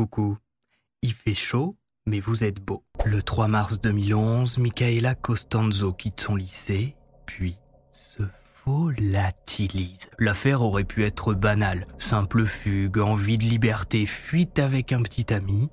Coucou, il fait chaud, mais vous êtes beau. Le 3 mars 2011, Michaela Costanzo quitte son lycée, puis se volatilise. L'affaire aurait pu être banale, simple fugue, envie de liberté, fuite avec un petit ami,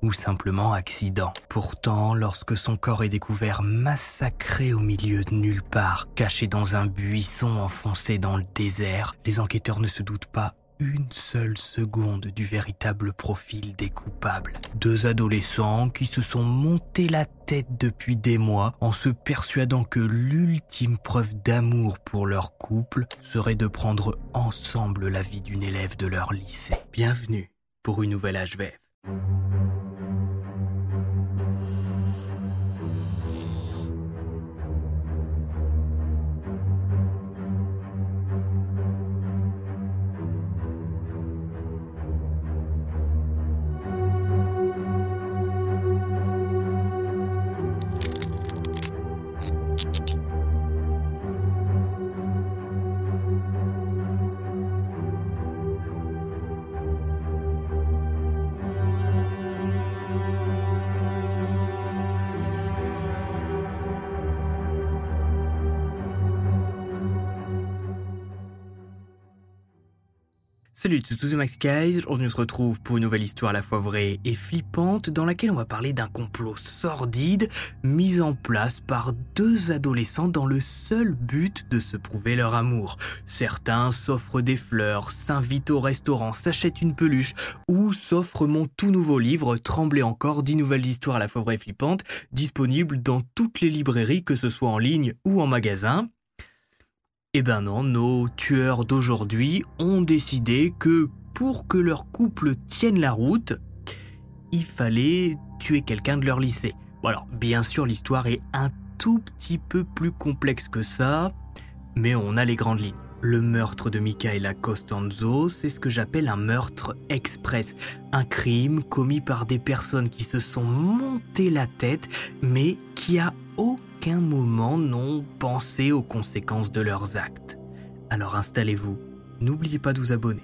ou simplement accident. Pourtant, lorsque son corps est découvert massacré au milieu de nulle part, caché dans un buisson enfoncé dans le désert, les enquêteurs ne se doutent pas une seule seconde du véritable profil des coupables. Deux adolescents qui se sont montés la tête depuis des mois en se persuadant que l'ultime preuve d'amour pour leur couple serait de prendre ensemble la vie d'une élève de leur lycée. Bienvenue pour une nouvelle HVF. Salut, c'est tous Max Guys. Aujourd'hui, on se retrouve pour une nouvelle histoire à la fois vraie et flippante dans laquelle on va parler d'un complot sordide mis en place par deux adolescents dans le seul but de se prouver leur amour. Certains s'offrent des fleurs, s'invitent au restaurant, s'achètent une peluche ou s'offrent mon tout nouveau livre Trembler encore, 10 nouvelles histoires à la fois vraies et flippantes, disponible dans toutes les librairies que ce soit en ligne ou en magasin. Eh ben non, nos tueurs d'aujourd'hui ont décidé que pour que leur couple tienne la route, il fallait tuer quelqu'un de leur lycée. Bon alors, bien sûr, l'histoire est un tout petit peu plus complexe que ça, mais on a les grandes lignes. Le meurtre de Michaela Costanzo, c'est ce que j'appelle un meurtre express. Un crime commis par des personnes qui se sont montées la tête, mais qui a aucun moment n'ont pensé aux conséquences de leurs actes. Alors installez-vous, n'oubliez pas de vous abonner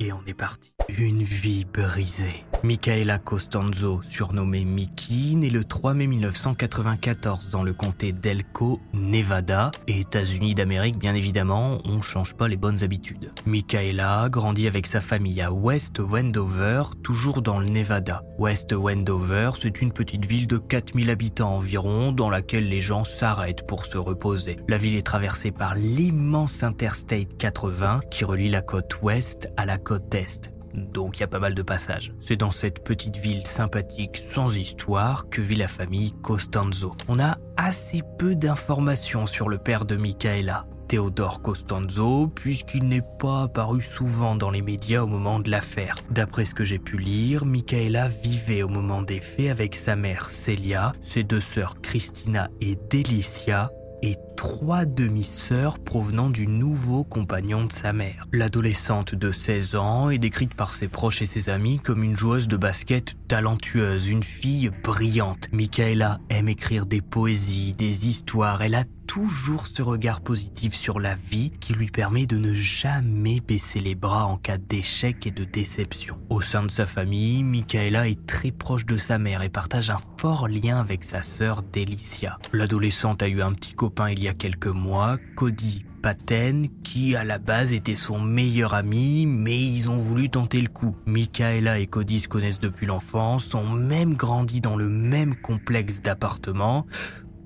et on est parti. Une vie brisée. Michaela Costanzo, surnommée Mickey, née le 3 mai 1994 dans le comté d'Elko, Nevada, États-Unis d'Amérique bien évidemment, on change pas les bonnes habitudes. Michaela grandit avec sa famille à West Wendover, toujours dans le Nevada. West Wendover, c'est une petite ville de 4000 habitants environ dans laquelle les gens s'arrêtent pour se reposer. La ville est traversée par l'immense Interstate 80 qui relie la côte ouest à la côte. Donc il y a pas mal de passages. C'est dans cette petite ville sympathique sans histoire que vit la famille Costanzo. On a assez peu d'informations sur le père de Michaela. Théodore Costanzo, puisqu'il n'est pas apparu souvent dans les médias au moment de l'affaire. D'après ce que j'ai pu lire, Michaela vivait au moment des faits avec sa mère Celia, ses deux sœurs Christina et Delicia, et trois demi-sœurs provenant du nouveau compagnon de sa mère. L'adolescente de 16 ans est décrite par ses proches et ses amis comme une joueuse de basket talentueuse, une fille brillante. Michaela aime écrire des poésies, des histoires, elle a toujours ce regard positif sur la vie qui lui permet de ne jamais baisser les bras en cas d'échec et de déception. Au sein de sa famille, Michaela est très proche de sa mère et partage un fort lien avec sa sœur Delicia. L'adolescente a eu un petit copain il y quelques mois, Cody Paten, qui à la base était son meilleur ami, mais ils ont voulu tenter le coup. Michaela et Cody se connaissent depuis l'enfance, ont même grandi dans le même complexe d'appartements,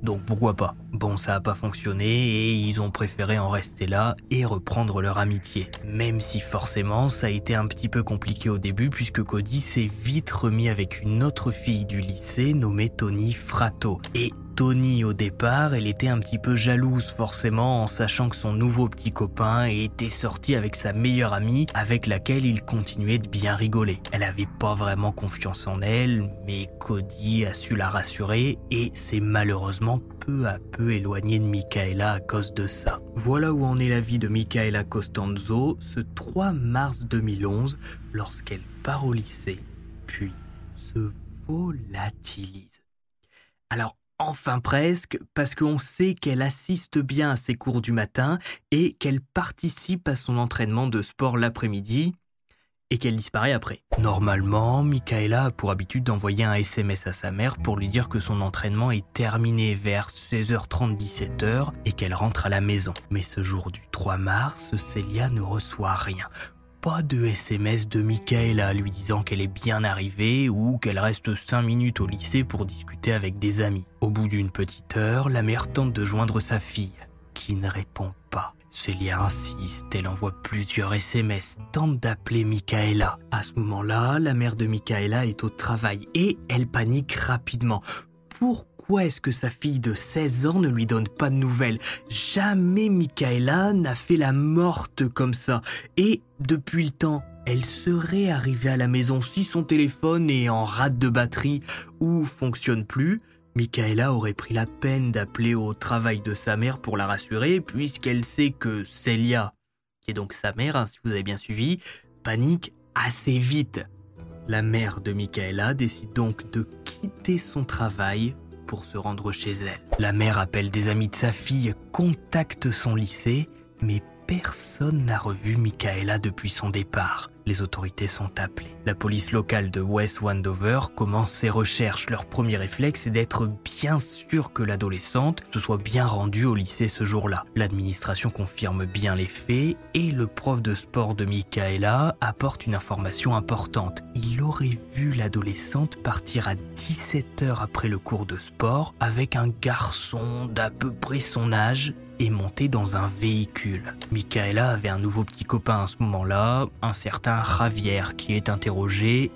donc pourquoi pas? Bon, ça a pas fonctionné et ils ont préféré en rester là et reprendre leur amitié. Même si forcément ça a été un petit peu compliqué au début puisque Cody s'est vite remis avec une autre fille du lycée nommée Tony Frato. Et Tony au départ, elle était un petit peu jalouse forcément en sachant que son nouveau petit copain était sorti avec sa meilleure amie avec laquelle il continuait de bien rigoler. Elle avait pas vraiment confiance en elle, mais Cody a su la rassurer et s'est malheureusement peu à peu éloigné de Michaela à cause de ça. Voilà où en est la vie de Michaela Costanzo ce 3 mars 2011 lorsqu'elle part au lycée, puis se volatilise. Alors enfin presque, parce qu'on sait qu'elle assiste bien à ses cours du matin et qu'elle participe à son entraînement de sport l'après-midi, et qu'elle disparaît après. Normalement, Michaela a pour habitude d'envoyer un SMS à sa mère pour lui dire que son entraînement est terminé vers 16h30, 17h et qu'elle rentre à la maison. Mais ce jour du 3 mars, Célia ne reçoit rien. Pas de SMS de Michaela lui disant qu'elle est bien arrivée ou qu'elle reste 5 minutes au lycée pour discuter avec des amis. Au bout d'une petite heure, la mère tente de joindre sa fille, qui ne répond pas. Célia insiste, elle envoie plusieurs SMS, tente d'appeler Michaela. À ce moment-là, la mère de Michaela est au travail et elle panique rapidement. Pourquoi est-ce que sa fille de 16 ans ne lui donne pas de nouvelles? Jamais Michaela n'a fait la morte comme ça. Et depuis le temps, elle serait arrivée à la maison si son téléphone est en rate de batterie ou fonctionne plus. Michaela aurait pris la peine d'appeler au travail de sa mère pour la rassurer, puisqu'elle sait que Celia, qui est donc sa mère, hein, si vous avez bien suivi, panique assez vite. La mère de Michaela décide donc de quitter son travail pour se rendre chez elle. La mère appelle des amis de sa fille, contacte son lycée, mais personne n'a revu Michaela depuis son départ. Les autorités sont appelées. La police locale de West Wandover commence ses recherches. Leur premier réflexe est d'être bien sûr que l'adolescente se soit bien rendue au lycée ce jour-là. L'administration confirme bien les faits et le prof de sport de Michaela apporte une information importante. Il aurait vu l'adolescente partir à 17h après le cours de sport avec un garçon d'à peu près son âge et monter dans un véhicule. Michaela avait un nouveau petit copain à ce moment-là, un certain Javier, qui est interrogé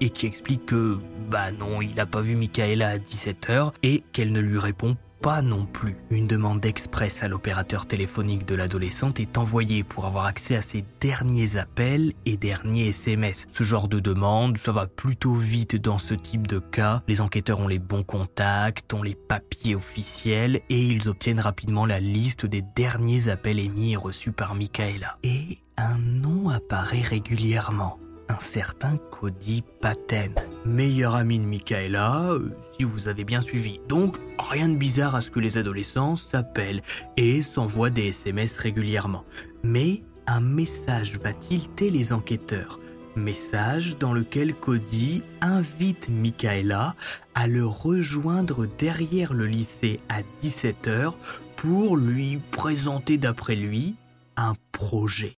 et qui explique que, bah non, il n'a pas vu Michaela à 17h et qu'elle ne lui répond pas non plus. Une demande express à l'opérateur téléphonique de l'adolescente est envoyée pour avoir accès à ses derniers appels et derniers SMS. Ce genre de demande, ça va plutôt vite dans ce type de cas. Les enquêteurs ont les bons contacts, ont les papiers officiels et ils obtiennent rapidement la liste des derniers appels émis et reçus par Michaela. Et un nom apparaît régulièrement un certain Cody Paten, meilleur ami de Michaela, euh, si vous avez bien suivi. Donc, rien de bizarre à ce que les adolescents s'appellent et s'envoient des SMS régulièrement. Mais un message va tilter les enquêteurs? Message dans lequel Cody invite Michaela à le rejoindre derrière le lycée à 17h pour lui présenter d'après lui un projet.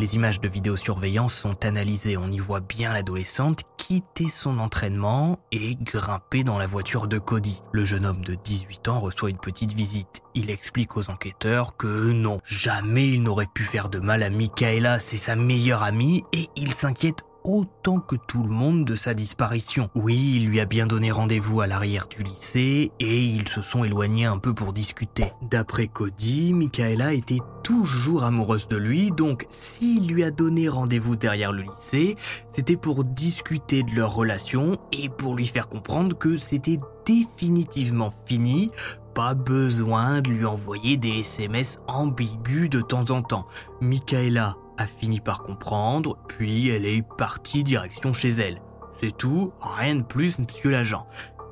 Les images de vidéosurveillance sont analysées. On y voit bien l'adolescente quitter son entraînement et grimper dans la voiture de Cody. Le jeune homme de 18 ans reçoit une petite visite. Il explique aux enquêteurs que non, jamais il n'aurait pu faire de mal à Michaela, c'est sa meilleure amie, et il s'inquiète autant que tout le monde de sa disparition. Oui, il lui a bien donné rendez-vous à l'arrière du lycée et ils se sont éloignés un peu pour discuter. D'après Cody, Michaela était toujours amoureuse de lui, donc s'il lui a donné rendez-vous derrière le lycée, c'était pour discuter de leur relation et pour lui faire comprendre que c'était définitivement fini pas besoin de lui envoyer des SMS ambigus de temps en temps. Michaela a fini par comprendre, puis elle est partie direction chez elle. C'est tout, rien de plus, monsieur l'agent.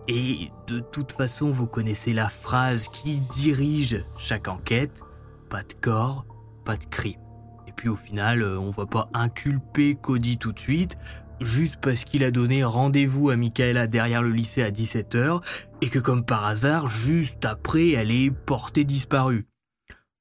Et de toute façon, vous connaissez la phrase qui dirige chaque enquête pas de corps, pas de crime. Et puis au final, euh, on va pas inculper Cody tout de suite, juste parce qu'il a donné rendez-vous à Michaela derrière le lycée à 17h, et que comme par hasard, juste après, elle est portée disparue.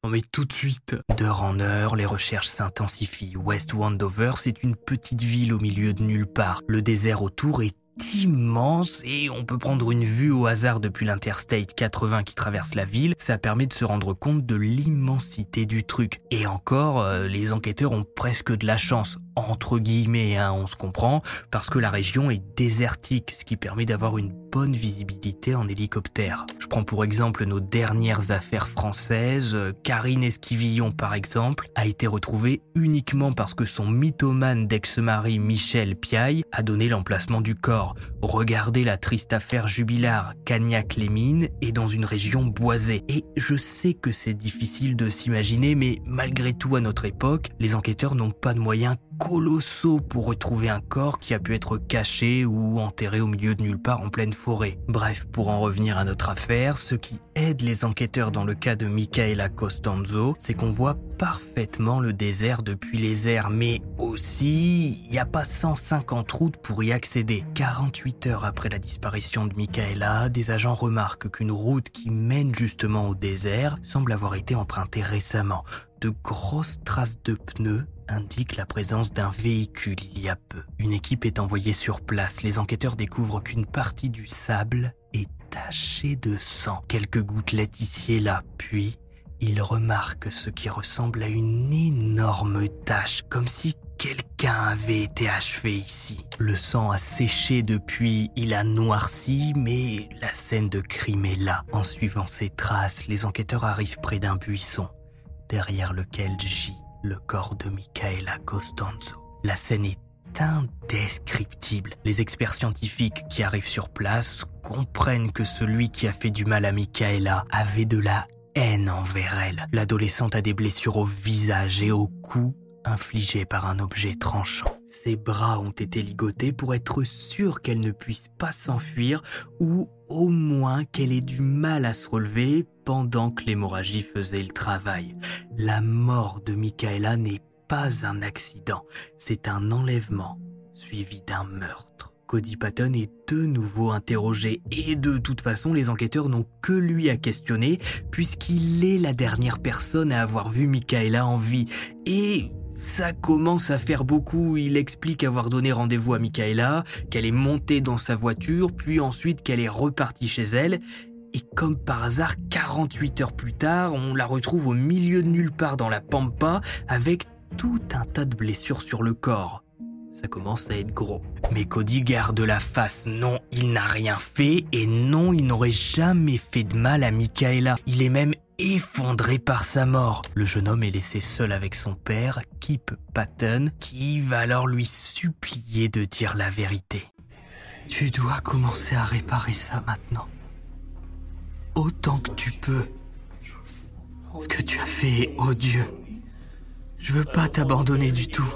Met tout de suite. D'heure en heure, les recherches s'intensifient. West Wandover, c'est une petite ville au milieu de nulle part. Le désert autour est immense et on peut prendre une vue au hasard depuis l'Interstate 80 qui traverse la ville. Ça permet de se rendre compte de l'immensité du truc. Et encore, euh, les enquêteurs ont presque de la chance. Entre guillemets, hein, on se comprend, parce que la région est désertique, ce qui permet d'avoir une bonne visibilité en hélicoptère. Je prends pour exemple nos dernières affaires françaises. Karine Esquivillon, par exemple, a été retrouvée uniquement parce que son mythomane d'ex-mari Michel Piaille a donné l'emplacement du corps. Regardez la triste affaire jubilaire Cagnac-les-Mines est dans une région boisée. Et je sais que c'est difficile de s'imaginer, mais malgré tout à notre époque, les enquêteurs n'ont pas de moyens colossaux pour retrouver un corps qui a pu être caché ou enterré au milieu de nulle part en pleine forêt. Bref, pour en revenir à notre affaire, ce qui aide les enquêteurs dans le cas de Michaela Costanzo, c'est qu'on voit parfaitement le désert depuis les airs, mais aussi, il n'y a pas 150 routes pour y accéder. 48 heures après la disparition de Michaela, des agents remarquent qu'une route qui mène justement au désert semble avoir été empruntée récemment. De grosses traces de pneus indique la présence d'un véhicule il y a peu. Une équipe est envoyée sur place. Les enquêteurs découvrent qu'une partie du sable est tachée de sang. Quelques gouttelettes ici et là. Puis, ils remarquent ce qui ressemble à une énorme tache, comme si quelqu'un avait été achevé ici. Le sang a séché depuis, il a noirci, mais la scène de crime est là. En suivant ces traces, les enquêteurs arrivent près d'un buisson, derrière lequel gît le corps de Michaela Costanzo. La scène est indescriptible. Les experts scientifiques qui arrivent sur place comprennent que celui qui a fait du mal à Michaela avait de la haine envers elle. L'adolescente a des blessures au visage et au cou infligées par un objet tranchant. Ses bras ont été ligotés pour être sûr qu'elle ne puisse pas s'enfuir ou au moins qu'elle ait du mal à se relever pendant que l'hémorragie faisait le travail. La mort de Michaela n'est pas un accident, c'est un enlèvement suivi d'un meurtre. Cody Patton est de nouveau interrogé et de toute façon les enquêteurs n'ont que lui à questionner puisqu'il est la dernière personne à avoir vu Michaela en vie et ça commence à faire beaucoup. Il explique avoir donné rendez-vous à Michaela, qu'elle est montée dans sa voiture, puis ensuite qu'elle est repartie chez elle. Et comme par hasard, 48 heures plus tard, on la retrouve au milieu de nulle part dans la pampa avec tout un tas de blessures sur le corps. Ça commence à être gros. Mais Cody garde la face. Non, il n'a rien fait et non, il n'aurait jamais fait de mal à Michaela. Il est même effondré par sa mort. Le jeune homme est laissé seul avec son père, Kip Patton, qui va alors lui supplier de dire la vérité. Tu dois commencer à réparer ça maintenant. Autant que tu peux. Ce que tu as fait est odieux. Je veux pas t'abandonner du tout.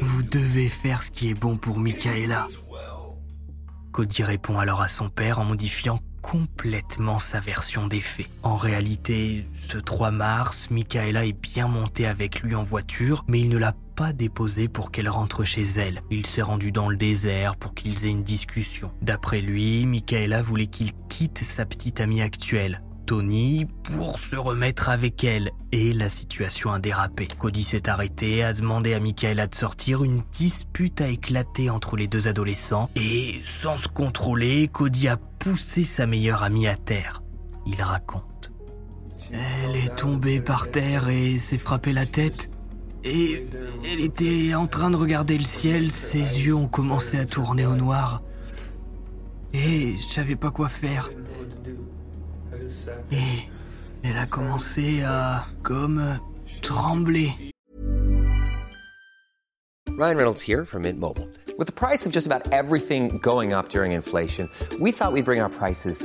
Vous devez faire ce qui est bon pour Michaela. Cody répond alors à son père en modifiant complètement sa version des faits. En réalité, ce 3 mars, Michaela est bien montée avec lui en voiture, mais il ne l'a pas déposée pour qu'elle rentre chez elle. Il s'est rendu dans le désert pour qu'ils aient une discussion. D'après lui, Michaela voulait qu'il quitte sa petite amie actuelle, Tony pour se remettre avec elle et la situation a dérapé. Cody s'est arrêté, a demandé à Michaela de sortir, une dispute a éclaté entre les deux adolescents et sans se contrôler, Cody a poussé sa meilleure amie à terre. Il raconte. Elle est tombée par terre et s'est frappée la tête. Et elle était en train de regarder le ciel, ses yeux ont commencé à tourner au noir. Et je savais pas quoi faire. Et elle a commencé à comme trembler. Ryan Reynolds here from Mint Mobile. With the price of just about everything going up during inflation, we thought we'd bring our prices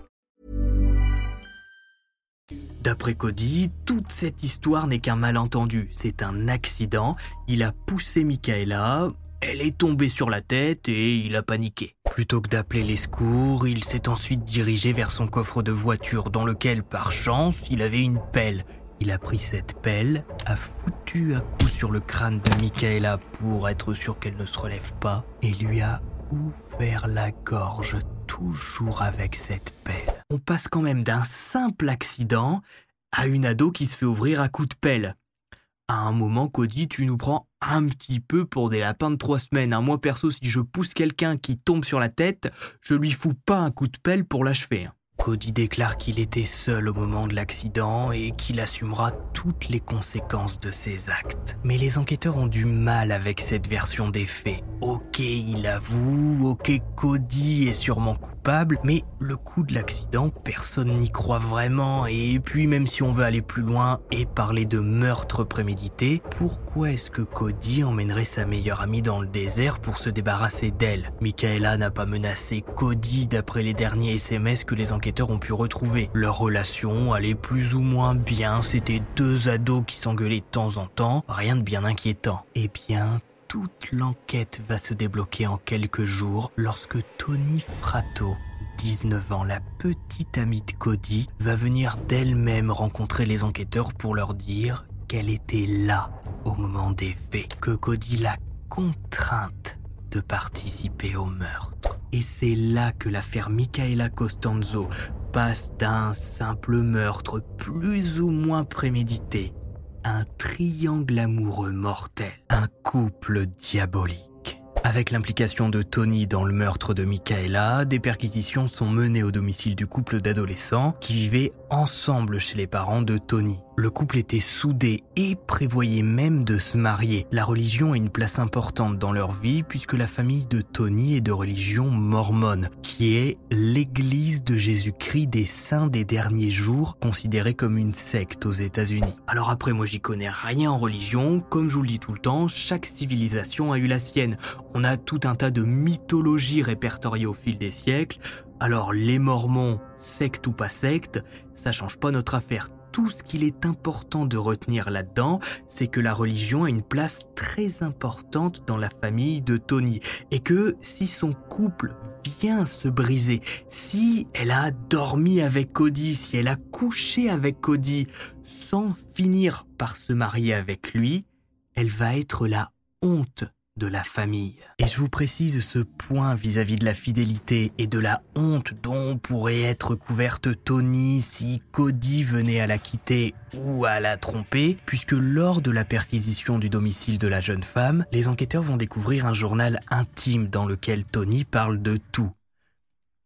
D'après Cody, toute cette histoire n'est qu'un malentendu. C'est un accident. Il a poussé Michaela, elle est tombée sur la tête et il a paniqué. Plutôt que d'appeler les secours, il s'est ensuite dirigé vers son coffre de voiture dans lequel, par chance, il avait une pelle Il a pris cette pelle, a foutu un coup sur le crâne de Michaela pour être sûr qu'elle ne se relève pas, et lui a ouvert la gorge toujours avec cette pelle. On passe quand même d'un simple accident à une ado qui se fait ouvrir à coup de pelle. À un moment, Cody, tu nous prends un petit peu pour des lapins de trois semaines. Moi, perso, si je pousse quelqu'un qui tombe sur la tête, je lui fous pas un coup de pelle pour l'achever. Hein. Cody déclare qu'il était seul au moment de l'accident et qu'il assumera toutes les conséquences de ses actes. Mais les enquêteurs ont du mal avec cette version des faits. Ok, il avoue, ok, Cody est sûrement coupable, mais le coup de l'accident, personne n'y croit vraiment. Et puis même si on veut aller plus loin et parler de meurtre prémédité, pourquoi est-ce que Cody emmènerait sa meilleure amie dans le désert pour se débarrasser d'elle? Michaela n'a pas menacé Cody d'après les derniers SMS que les enquêteurs ont pu retrouver. Leur relation allait plus ou moins bien, c'était deux ados qui s'engueulaient de temps en temps, rien de bien inquiétant. Eh bien, toute l'enquête va se débloquer en quelques jours lorsque Tony Frato 19 ans, la petite amie de Cody, va venir d'elle-même rencontrer les enquêteurs pour leur dire qu'elle était là au moment des faits, que Cody l'a contrainte de participer au meurtre. Et c'est là que l'affaire Michaela Costanzo passe d'un simple meurtre plus ou moins prémédité un triangle amoureux mortel, un couple diabolique. Avec l'implication de Tony dans le meurtre de Michaela, des perquisitions sont menées au domicile du couple d'adolescents qui vivaient ensemble chez les parents de Tony. Le couple était soudé et prévoyait même de se marier. La religion a une place importante dans leur vie puisque la famille de Tony est de religion mormone, qui est l'église de Jésus-Christ des saints des derniers jours, considérée comme une secte aux États-Unis. Alors après, moi j'y connais rien en religion, comme je vous le dis tout le temps, chaque civilisation a eu la sienne. On a tout un tas de mythologies répertoriées au fil des siècles. Alors les Mormons, secte ou pas secte, ça change pas notre affaire tout ce qu'il est important de retenir là-dedans, c'est que la religion a une place très importante dans la famille de Tony et que si son couple vient se briser, si elle a dormi avec Cody, si elle a couché avec Cody sans finir par se marier avec lui, elle va être la honte Et je vous précise ce point vis-à-vis de la fidélité et de la honte dont pourrait être couverte Tony si Cody venait à la quitter ou à la tromper, puisque lors de la perquisition du domicile de la jeune femme, les enquêteurs vont découvrir un journal intime dans lequel Tony parle de tout.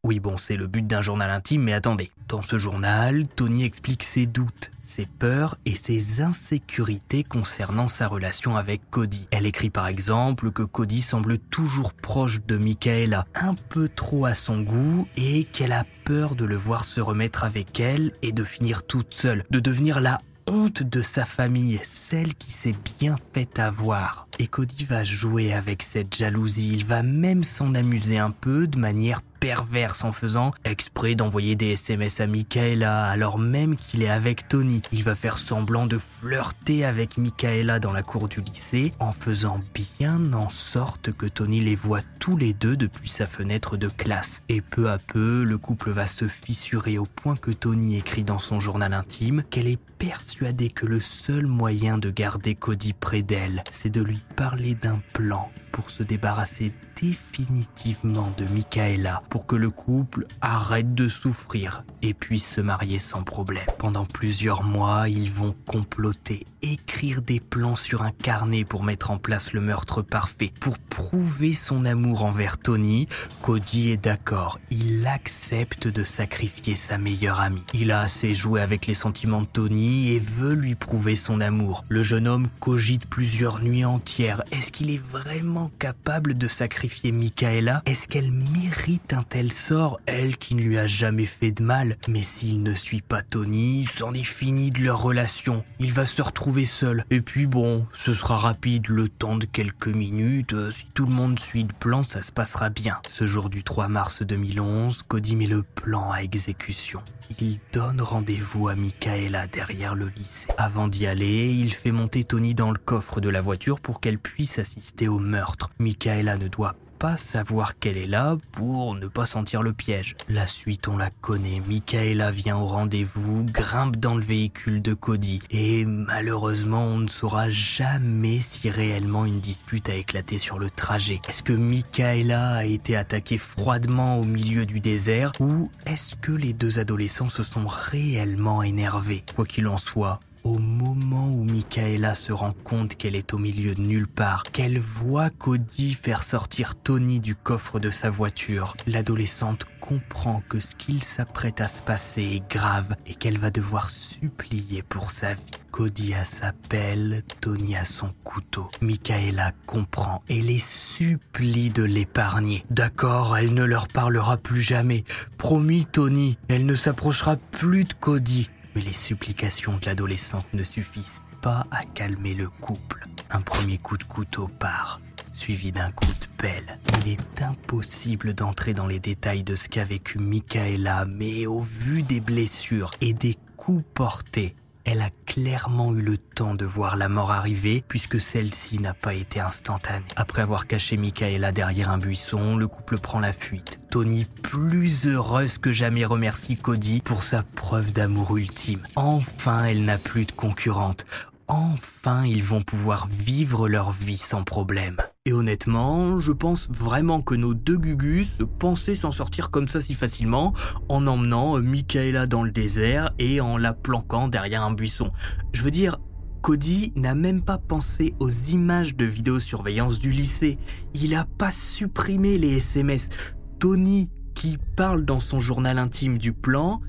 Oui, bon, c'est le but d'un journal intime, mais attendez. Dans ce journal, Tony explique ses doutes, ses peurs et ses insécurités concernant sa relation avec Cody. Elle écrit par exemple que Cody semble toujours proche de Michaela, un peu trop à son goût, et qu'elle a peur de le voir se remettre avec elle et de finir toute seule, de devenir la honte de sa famille, celle qui s'est bien fait avoir. Et Cody va jouer avec cette jalousie, il va même s'en amuser un peu de manière perverse en faisant exprès d'envoyer des SMS à Michaela alors même qu'il est avec Tony. Il va faire semblant de flirter avec Michaela dans la cour du lycée en faisant bien en sorte que Tony les voit tous les deux depuis sa fenêtre de classe. Et peu à peu, le couple va se fissurer au point que Tony écrit dans son journal intime qu'elle est persuadée que le seul moyen de garder Cody près d'elle, c'est de lui parler d'un plan pour se débarrasser définitivement de Michaela pour que le couple arrête de souffrir et puisse se marier sans problème. Pendant plusieurs mois, ils vont comploter, écrire des plans sur un carnet pour mettre en place le meurtre parfait. Pour prouver son amour envers Tony, Cody est d'accord. Il accepte de sacrifier sa meilleure amie. Il a assez joué avec les sentiments de Tony et veut lui prouver son amour. Le jeune homme cogite plusieurs nuits entières. Est-ce qu'il est vraiment capable de sacrifier Michaela Est-ce qu'elle mérite un tel sort, elle qui ne lui a jamais fait de mal? Mais s'il ne suit pas Tony, c'en est fini de leur relation. Il va se retrouver seul. Et puis bon, ce sera rapide, le temps de quelques minutes. Euh, si tout le monde suit le plan, ça se passera bien. Ce jour du 3 mars 2011, Cody met le plan à exécution. Il donne rendez-vous à Michaela derrière le lycée. Avant d'y aller, il fait monter Tony dans le coffre de la voiture pour qu'elle puisse assister au meurtre. Michaela ne doit pas savoir qu'elle est là pour ne pas sentir le piège. La suite, on la connaît. Michaela vient au rendez-vous, grimpe dans le véhicule de Cody. Et malheureusement, on ne saura jamais si réellement une dispute a éclaté sur le trajet. Est-ce que Michaela a été attaquée froidement au milieu du désert ou est-ce que les deux adolescents se sont réellement énervés? Quoi qu'il en soit, au moment où Michaela se rend compte qu'elle est au milieu de nulle part, qu'elle voit Cody faire sortir Tony du coffre de sa voiture, l'adolescente comprend que ce qu'il s'apprête à se passer est grave et qu'elle va devoir supplier pour sa vie. Cody a sa pelle, Tony a son couteau. Michaela comprend et les supplie de l'épargner. D'accord, elle ne leur parlera plus jamais. Promis, Tony, elle ne s'approchera plus de Cody. Mais les supplications de l'adolescente ne suffisent pas à calmer le couple. Un premier coup de couteau part, suivi d'un coup de pelle. Il est impossible d'entrer dans les détails de ce qu'a vécu Michaela, mais au vu des blessures et des coups portés, elle a clairement eu le temps de voir la mort arriver puisque celle-ci n'a pas été instantanée. Après avoir caché Michaela derrière un buisson, le couple prend la fuite. Tony, plus heureuse que jamais, remercie Cody pour sa preuve d'amour ultime. Enfin, elle n'a plus de concurrente. Enfin, ils vont pouvoir vivre leur vie sans problème. Et honnêtement, je pense vraiment que nos deux Gugus pensaient s'en sortir comme ça si facilement en emmenant Michaela dans le désert et en la planquant derrière un buisson. Je veux dire, Cody n'a même pas pensé aux images de vidéosurveillance du lycée. Il a pas supprimé les SMS. Tony, qui parle dans son journal intime du plan,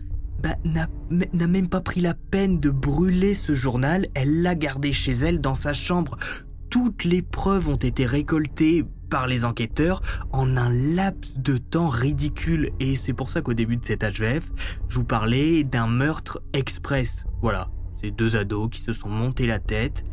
bah, n'a même pas pris la peine de brûler ce journal, elle l'a gardé chez elle dans sa chambre toutes les preuves ont été récoltées par les enquêteurs en un laps de temps ridicule. Et c'est pour ça qu'au début de cet HVF, je vous parlais d'un meurtre express. Voilà, ces deux ados qui se sont montés la tête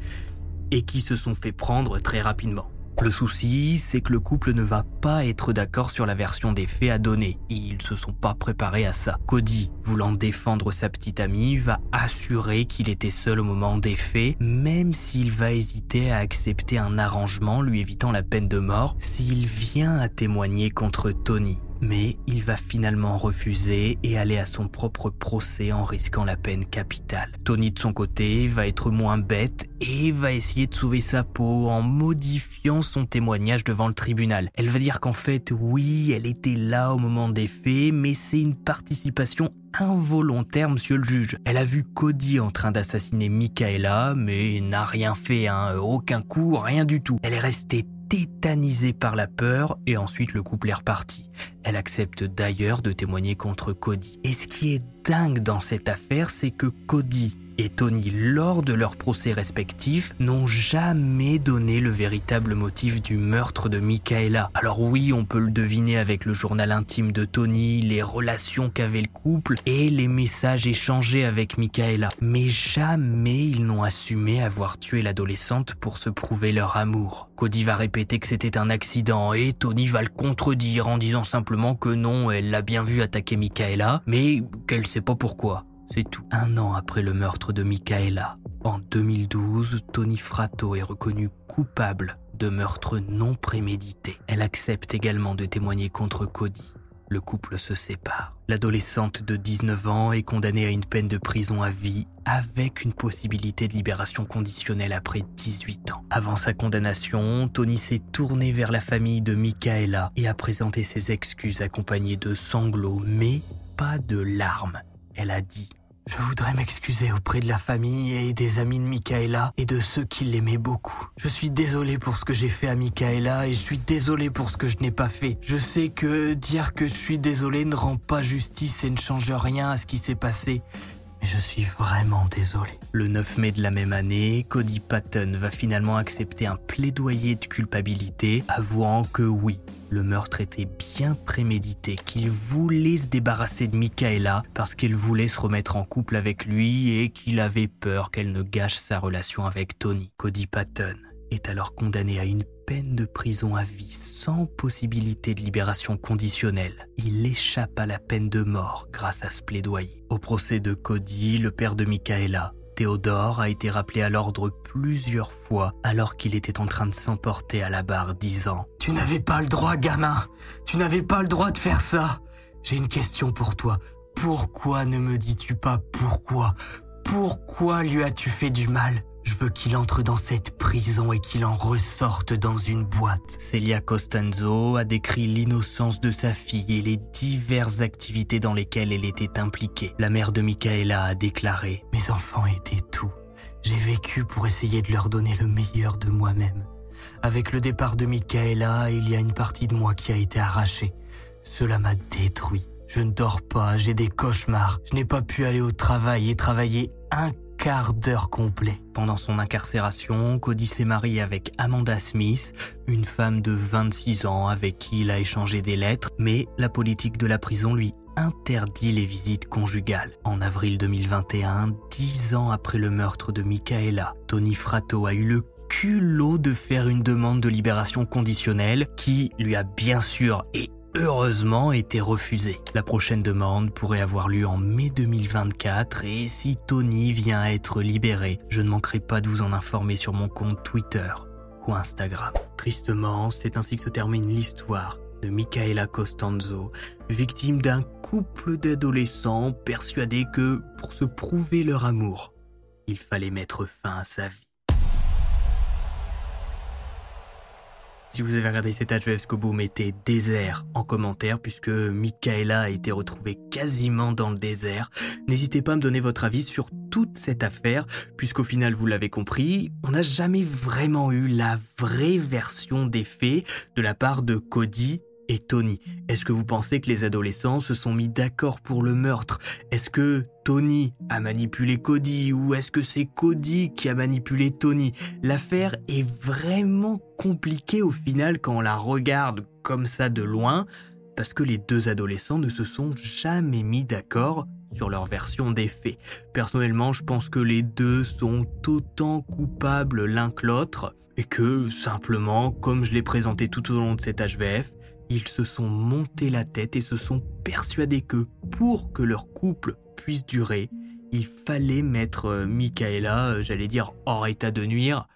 et qui se sont fait prendre très rapidement. Le souci, c'est que le couple ne va pas être d'accord sur la version des faits à donner. Ils se sont pas préparés à ça. Cody, voulant défendre sa petite amie, va assurer qu'il était seul au moment des faits, même s'il va hésiter à accepter un arrangement lui évitant la peine de mort s'il vient à témoigner contre Tony mais il va finalement refuser et aller à son propre procès en risquant la peine capitale. Tony de son côté va être moins bête et va essayer de sauver sa peau en modifiant son témoignage devant le tribunal. Elle va dire qu'en fait oui, elle était là au moment des faits, mais c'est une participation involontaire, monsieur le juge. Elle a vu Cody en train d'assassiner Michaela, mais n'a rien fait, hein, aucun coup, rien du tout. Elle est restée tétanisée par la peur et ensuite le couple est reparti. Elle accepte d'ailleurs de témoigner contre Cody. Et ce qui est dingue dans cette affaire, c'est que Cody et Tony, lors de leurs procès respectifs, n'ont jamais donné le véritable motif du meurtre de Michaela. Alors oui, on peut le deviner avec le journal intime de Tony, les relations qu'avait le couple et les messages échangés avec Michaela. Mais jamais ils n'ont assumé avoir tué l'adolescente pour se prouver leur amour. Cody va répéter que c'était un accident et Tony va le contredire en disant simplement que non, elle l'a bien vu attaquer Michaela, mais qu'elle sait pas pourquoi. C'est tout. Un an après le meurtre de Michaela, en 2012, Tony Fratto est reconnu coupable de meurtre non prémédité. Elle accepte également de témoigner contre Cody. Le couple se sépare. L'adolescente de 19 ans est condamnée à une peine de prison à vie avec une possibilité de libération conditionnelle après 18 ans. Avant sa condamnation, Tony s'est tourné vers la famille de Michaela et a présenté ses excuses accompagnées de sanglots mais pas de larmes. Elle a dit je voudrais m'excuser auprès de la famille et des amis de Michaela et de ceux qui l'aimaient beaucoup. Je suis désolé pour ce que j'ai fait à Michaela et je suis désolé pour ce que je n'ai pas fait. Je sais que dire que je suis désolé ne rend pas justice et ne change rien à ce qui s'est passé. Je suis vraiment désolé. Le 9 mai de la même année, Cody Patton va finalement accepter un plaidoyer de culpabilité, avouant que oui, le meurtre était bien prémédité, qu'il voulait se débarrasser de Michaela parce qu'il voulait se remettre en couple avec lui et qu'il avait peur qu'elle ne gâche sa relation avec Tony. Cody Patton est alors condamné à une peine de prison à vie sans possibilité de libération conditionnelle. Il échappe à la peine de mort grâce à ce plaidoyer. Au procès de Cody, le père de Michaela, Théodore a été rappelé à l'ordre plusieurs fois alors qu'il était en train de s'emporter à la barre disant ⁇ Tu n'avais pas le droit, gamin. Tu n'avais pas le droit de faire ça. J'ai une question pour toi. Pourquoi ne me dis-tu pas pourquoi? Pourquoi lui as-tu fait du mal? Je veux qu'il entre dans cette prison et qu'il en ressorte dans une boîte. Celia Costanzo a décrit l'innocence de sa fille et les diverses activités dans lesquelles elle était impliquée. La mère de Michaela a déclaré Mes enfants étaient tout. J'ai vécu pour essayer de leur donner le meilleur de moi-même. Avec le départ de Michaela, il y a une partie de moi qui a été arrachée. Cela m'a détruit. Je ne dors pas, j'ai des cauchemars. Je n'ai pas pu aller au travail et travailler un quart d'heure complet. Pendant son incarcération, Cody s'est marié avec Amanda Smith, une femme de 26 ans avec qui il a échangé des lettres, mais la politique de la prison lui interdit les visites conjugales. En avril 2021, dix ans après le meurtre de Michaela, Tony Fratto a eu le culot de faire une demande de libération conditionnelle qui lui a bien sûr et heureusement été refusée. La prochaine demande pourrait avoir lieu en mai 2024 et si Tony vient à être libéré, je ne manquerai pas de vous en informer sur mon compte Twitter ou Instagram. Tristement, c'est ainsi que se termine l'histoire de Michaela Costanzo, victime d'un couple d'adolescents persuadés que, pour se prouver leur amour, il fallait mettre fin à sa vie. Si vous avez regardé cet atelier jusqu'au bout, mettez désert en commentaire puisque Michaela a été retrouvée quasiment dans le désert. N'hésitez pas à me donner votre avis sur toute cette affaire puisqu'au final, vous l'avez compris, on n'a jamais vraiment eu la vraie version des faits de la part de Cody Tony. Est-ce que vous pensez que les adolescents se sont mis d'accord pour le meurtre? Est-ce que Tony a manipulé Cody ou est-ce que c'est Cody qui a manipulé Tony? L'affaire est vraiment compliquée au final quand on la regarde comme ça de loin parce que les deux adolescents ne se sont jamais mis d'accord sur leur version des faits. Personnellement, je pense que les deux sont autant coupables l'un que l'autre et que simplement, comme je l'ai présenté tout au long de cet HVF, ils se sont montés la tête et se sont persuadés que pour que leur couple puisse durer, il fallait mettre euh, Michaela, euh, j'allais dire, hors état de nuire.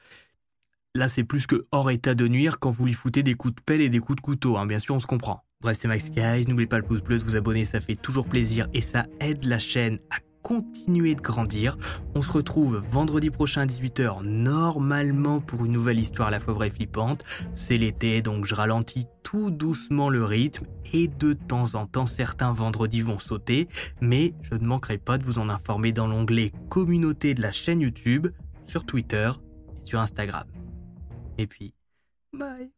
Là, c'est plus que hors état de nuire quand vous lui foutez des coups de pelle et des coups de couteau, hein. bien sûr, on se comprend. Bref, c'est Max Guys, n'oubliez pas le pouce bleu, vous abonner, ça fait toujours plaisir et ça aide la chaîne à continuer de grandir. On se retrouve vendredi prochain à 18h, normalement pour une nouvelle histoire à la fois vraie et flippante. C'est l'été, donc je ralentis tout doucement le rythme et de temps en temps certains vendredis vont sauter, mais je ne manquerai pas de vous en informer dans l'onglet communauté de la chaîne YouTube, sur Twitter et sur Instagram. Et puis, bye